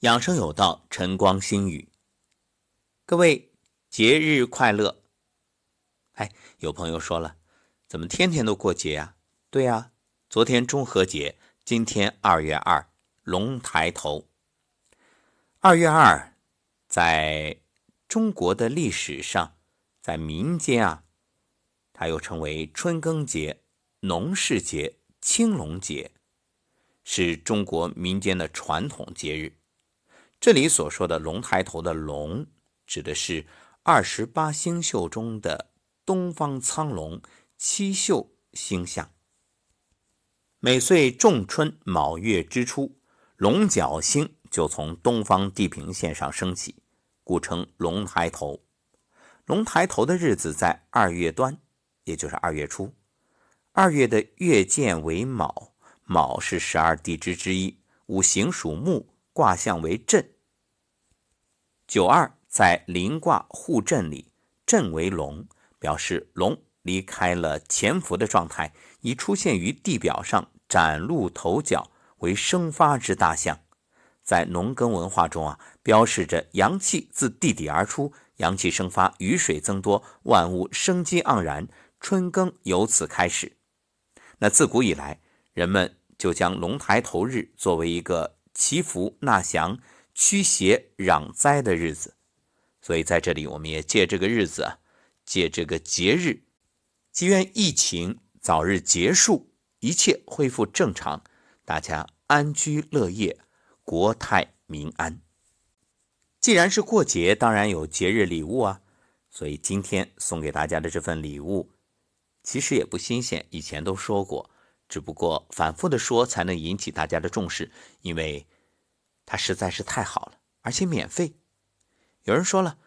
养生有道，晨光心语。各位节日快乐！哎，有朋友说了，怎么天天都过节呀？对呀，昨天中和节，今天二月二，龙抬头。二月二，在中国的历史上，在民间啊，它又称为春耕节、农事节、青龙节，是中国民间的传统节日。这里所说的“龙抬头”的“龙”，指的是二十八星宿中的东方苍龙七宿星象。每岁仲春卯月之初，龙角星就从东方地平线上升起，故称“龙抬头”。龙抬头的日子在二月端，也就是二月初。二月的月见为卯，卯是十二地支之一，五行属木，卦象为震。九二在临卦互震里，震为龙，表示龙离开了潜伏的状态，已出现于地表上，崭露头角，为生发之大象。在农耕文化中啊，标示着阳气自地底而出，阳气生发，雨水增多，万物生机盎然，春耕由此开始。那自古以来，人们就将龙抬头日作为一个祈福纳祥。驱邪攘灾的日子，所以在这里，我们也借这个日子，借这个节日，祈愿疫情早日结束，一切恢复正常，大家安居乐业，国泰民安。既然是过节，当然有节日礼物啊，所以今天送给大家的这份礼物，其实也不新鲜，以前都说过，只不过反复的说才能引起大家的重视，因为。它实在是太好了，而且免费。有人说了，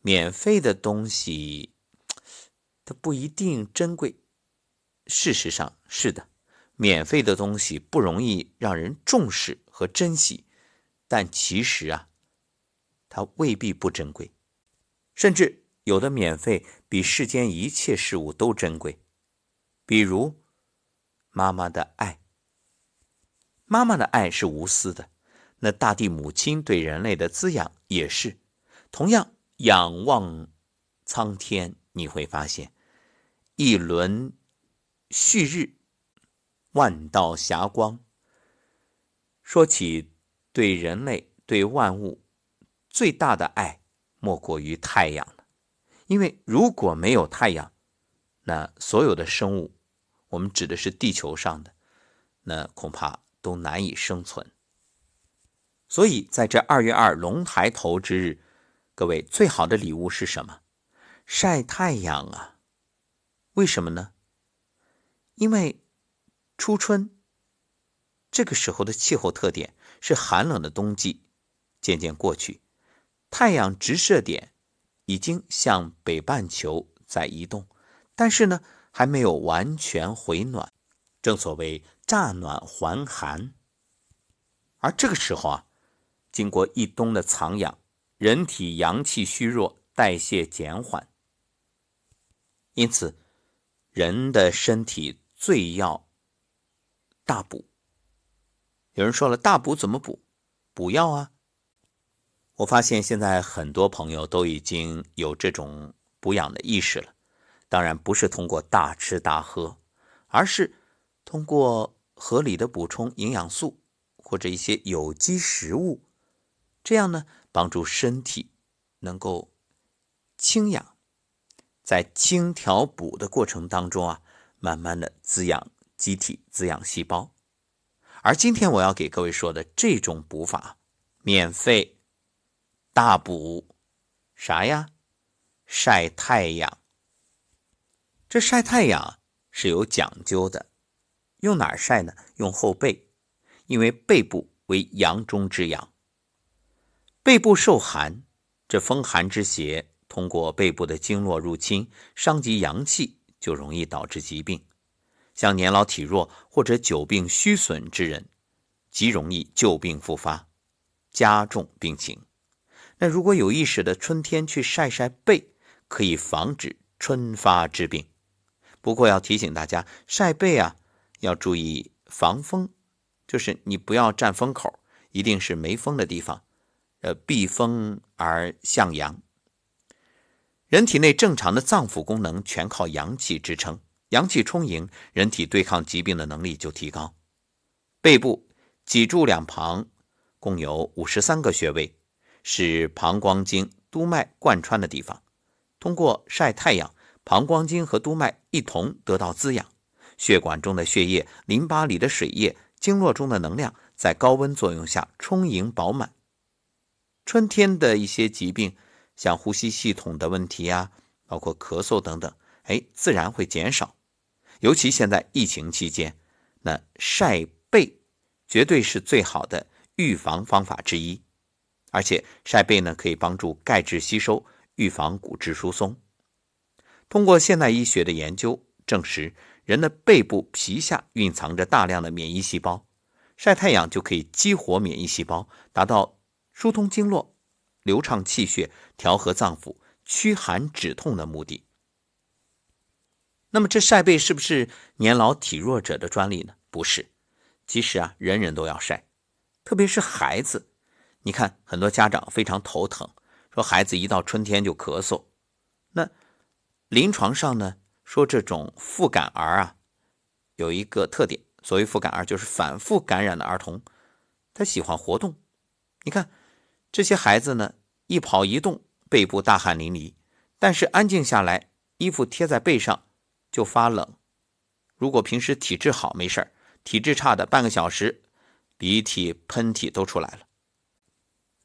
免费的东西它不一定珍贵。事实上是的，免费的东西不容易让人重视和珍惜。但其实啊，它未必不珍贵，甚至有的免费比世间一切事物都珍贵。比如妈妈的爱，妈妈的爱是无私的。那大地母亲对人类的滋养也是，同样仰望苍天，你会发现一轮旭日，万道霞光。说起对人类、对万物最大的爱，莫过于太阳了。因为如果没有太阳，那所有的生物，我们指的是地球上的，那恐怕都难以生存。所以，在这二月二龙抬头之日，各位最好的礼物是什么？晒太阳啊！为什么呢？因为初春这个时候的气候特点是寒冷的冬季渐渐过去，太阳直射点已经向北半球在移动，但是呢，还没有完全回暖，正所谓乍暖还寒。而这个时候啊。经过一冬的藏养，人体阳气虚弱，代谢减缓，因此人的身体最要大补。有人说了，大补怎么补？补药啊！我发现现在很多朋友都已经有这种补养的意识了。当然不是通过大吃大喝，而是通过合理的补充营养素或者一些有机食物。这样呢，帮助身体能够清养，在清调补的过程当中啊，慢慢的滋养机体、滋养细胞。而今天我要给各位说的这种补法，免费大补啥呀？晒太阳。这晒太阳是有讲究的，用哪儿晒呢？用后背，因为背部为阳中之阳。背部受寒，这风寒之邪通过背部的经络入侵，伤及阳气，就容易导致疾病。像年老体弱或者久病虚损之人，极容易旧病复发，加重病情。那如果有意识的春天去晒晒背，可以防止春发之病。不过要提醒大家，晒背啊要注意防风，就是你不要站风口。一定是没风的地方，呃，避风而向阳。人体内正常的脏腑功能全靠阳气支撑，阳气充盈，人体对抗疾病的能力就提高。背部脊柱两旁共有五十三个穴位，是膀胱经、督脉贯穿的地方。通过晒太阳，膀胱经和督脉一同得到滋养，血管中的血液、淋巴里的水液、经络中的能量在高温作用下充盈饱满。春天的一些疾病。像呼吸系统的问题呀，包括咳嗽等等，哎，自然会减少。尤其现在疫情期间，那晒背绝对是最好的预防方法之一。而且晒背呢，可以帮助钙质吸收，预防骨质疏松。通过现代医学的研究证实，人的背部皮下蕴藏着大量的免疫细胞，晒太阳就可以激活免疫细胞，达到疏通经络。流畅气血、调和脏腑、驱寒止痛的目的。那么，这晒背是不是年老体弱者的专利呢？不是，其实啊，人人都要晒，特别是孩子。你看，很多家长非常头疼，说孩子一到春天就咳嗽。那临床上呢，说这种复感儿啊，有一个特点，所谓复感儿就是反复感染的儿童，他喜欢活动。你看。这些孩子呢，一跑一动，背部大汗淋漓；但是安静下来，衣服贴在背上就发冷。如果平时体质好，没事体质差的，半个小时，鼻涕、喷嚏都出来了。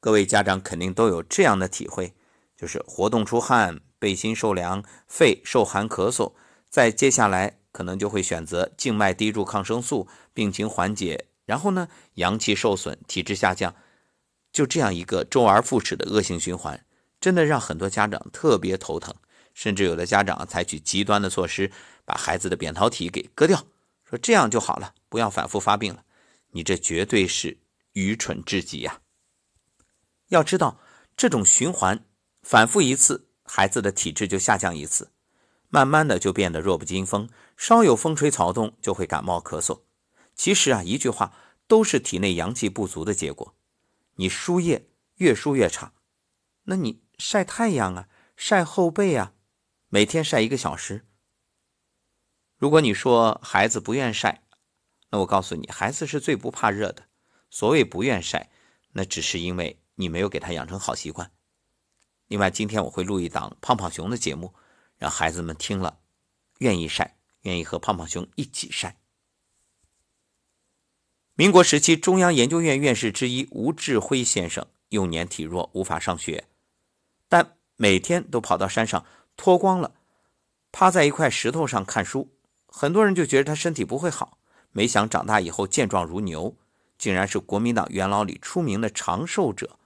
各位家长肯定都有这样的体会，就是活动出汗，背心受凉，肺受寒咳嗽。再接下来，可能就会选择静脉滴注抗生素，病情缓解，然后呢，阳气受损，体质下降。就这样一个周而复始的恶性循环，真的让很多家长特别头疼，甚至有的家长采取极端的措施，把孩子的扁桃体给割掉，说这样就好了，不要反复发病了。你这绝对是愚蠢至极呀！要知道，这种循环反复一次，孩子的体质就下降一次，慢慢的就变得弱不禁风，稍有风吹草动就会感冒咳嗽。其实啊，一句话，都是体内阳气不足的结果。你输液越输越差，那你晒太阳啊，晒后背啊，每天晒一个小时。如果你说孩子不愿晒，那我告诉你，孩子是最不怕热的。所谓不愿晒，那只是因为你没有给他养成好习惯。另外，今天我会录一档胖胖熊的节目，让孩子们听了愿意晒，愿意和胖胖熊一起晒。民国时期，中央研究院院士之一吴志辉先生幼年体弱，无法上学，但每天都跑到山上脱光了，趴在一块石头上看书。很多人就觉得他身体不会好，没想长大以后健壮如牛，竟然是国民党元老里出名的长寿者。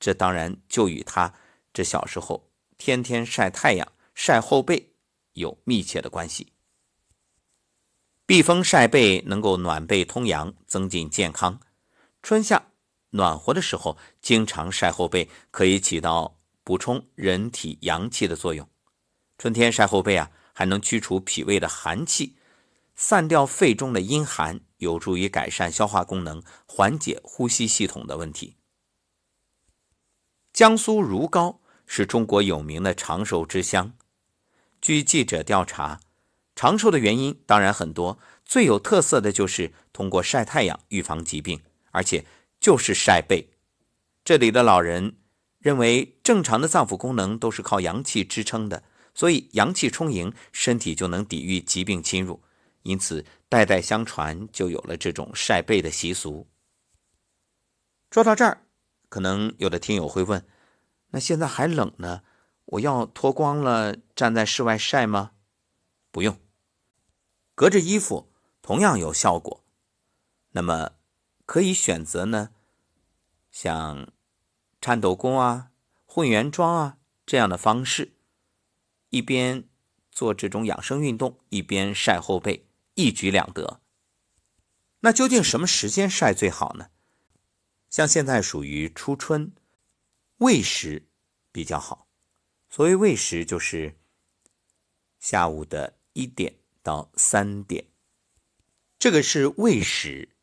这当然就与他这小时候天天晒太阳、晒后背有密切的关系。避风晒背能够暖背通阳，增进健康。春夏暖和的时候，经常晒后背，可以起到补充人体阳气的作用。春天晒后背啊，还能驱除脾胃的寒气，散掉肺中的阴寒，有助于改善消化功能，缓解呼吸系统的问题。江苏如皋是中国有名的长寿之乡。据记者调查。长寿的原因当然很多，最有特色的就是通过晒太阳预防疾病，而且就是晒背。这里的老人认为，正常的脏腑功能都是靠阳气支撑的，所以阳气充盈，身体就能抵御疾病侵入，因此代代相传就有了这种晒背的习俗。说到这儿，可能有的听友会问：那现在还冷呢，我要脱光了站在室外晒吗？不用。隔着衣服同样有效果，那么可以选择呢，像颤抖功啊、混元桩啊这样的方式，一边做这种养生运动，一边晒后背，一举两得。那究竟什么时间晒最好呢？像现在属于初春，未时比较好。所谓未时，就是下午的一点。到三点，这个是胃时，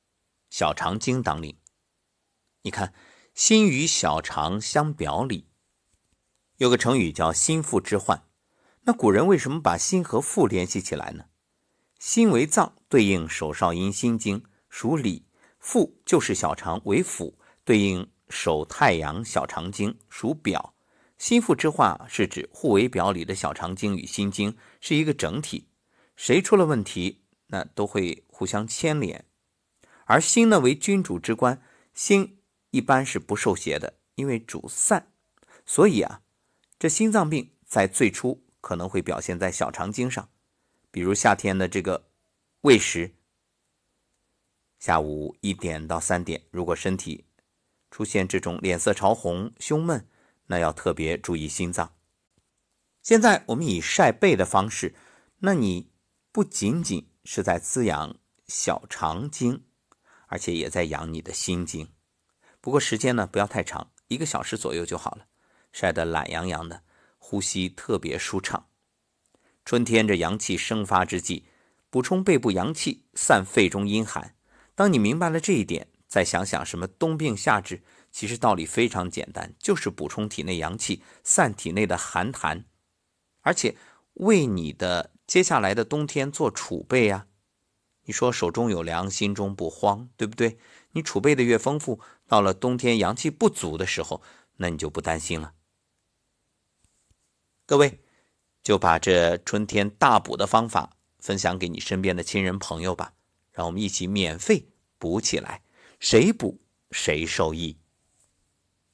小肠经当令。你看，心与小肠相表里，有个成语叫“心腹之患”。那古人为什么把心和腹联系起来呢？心为脏，对应手少阴心经，属里；腹就是小肠为腑，对应手太阳小肠经，属表。心腹之患是指互为表里的小肠经与心经是一个整体，谁出了问题，那都会互相牵连。而心呢为君主之官，心一般是不受邪的，因为主散，所以啊，这心脏病在最初可能会表现在小肠经上，比如夏天的这个胃食，下午一点到三点，如果身体出现这种脸色潮红、胸闷。那要特别注意心脏。现在我们以晒背的方式，那你不仅仅是在滋养小肠经，而且也在养你的心经。不过时间呢不要太长，一个小时左右就好了。晒得懒洋洋的，呼吸特别舒畅。春天这阳气生发之际，补充背部阳气，散肺中阴寒。当你明白了这一点，再想想什么冬病夏治。其实道理非常简单，就是补充体内阳气，散体内的寒痰，而且为你的接下来的冬天做储备呀。你说手中有粮，心中不慌，对不对？你储备的越丰富，到了冬天阳气不足的时候，那你就不担心了。各位，就把这春天大补的方法分享给你身边的亲人朋友吧，让我们一起免费补起来，谁补谁受益。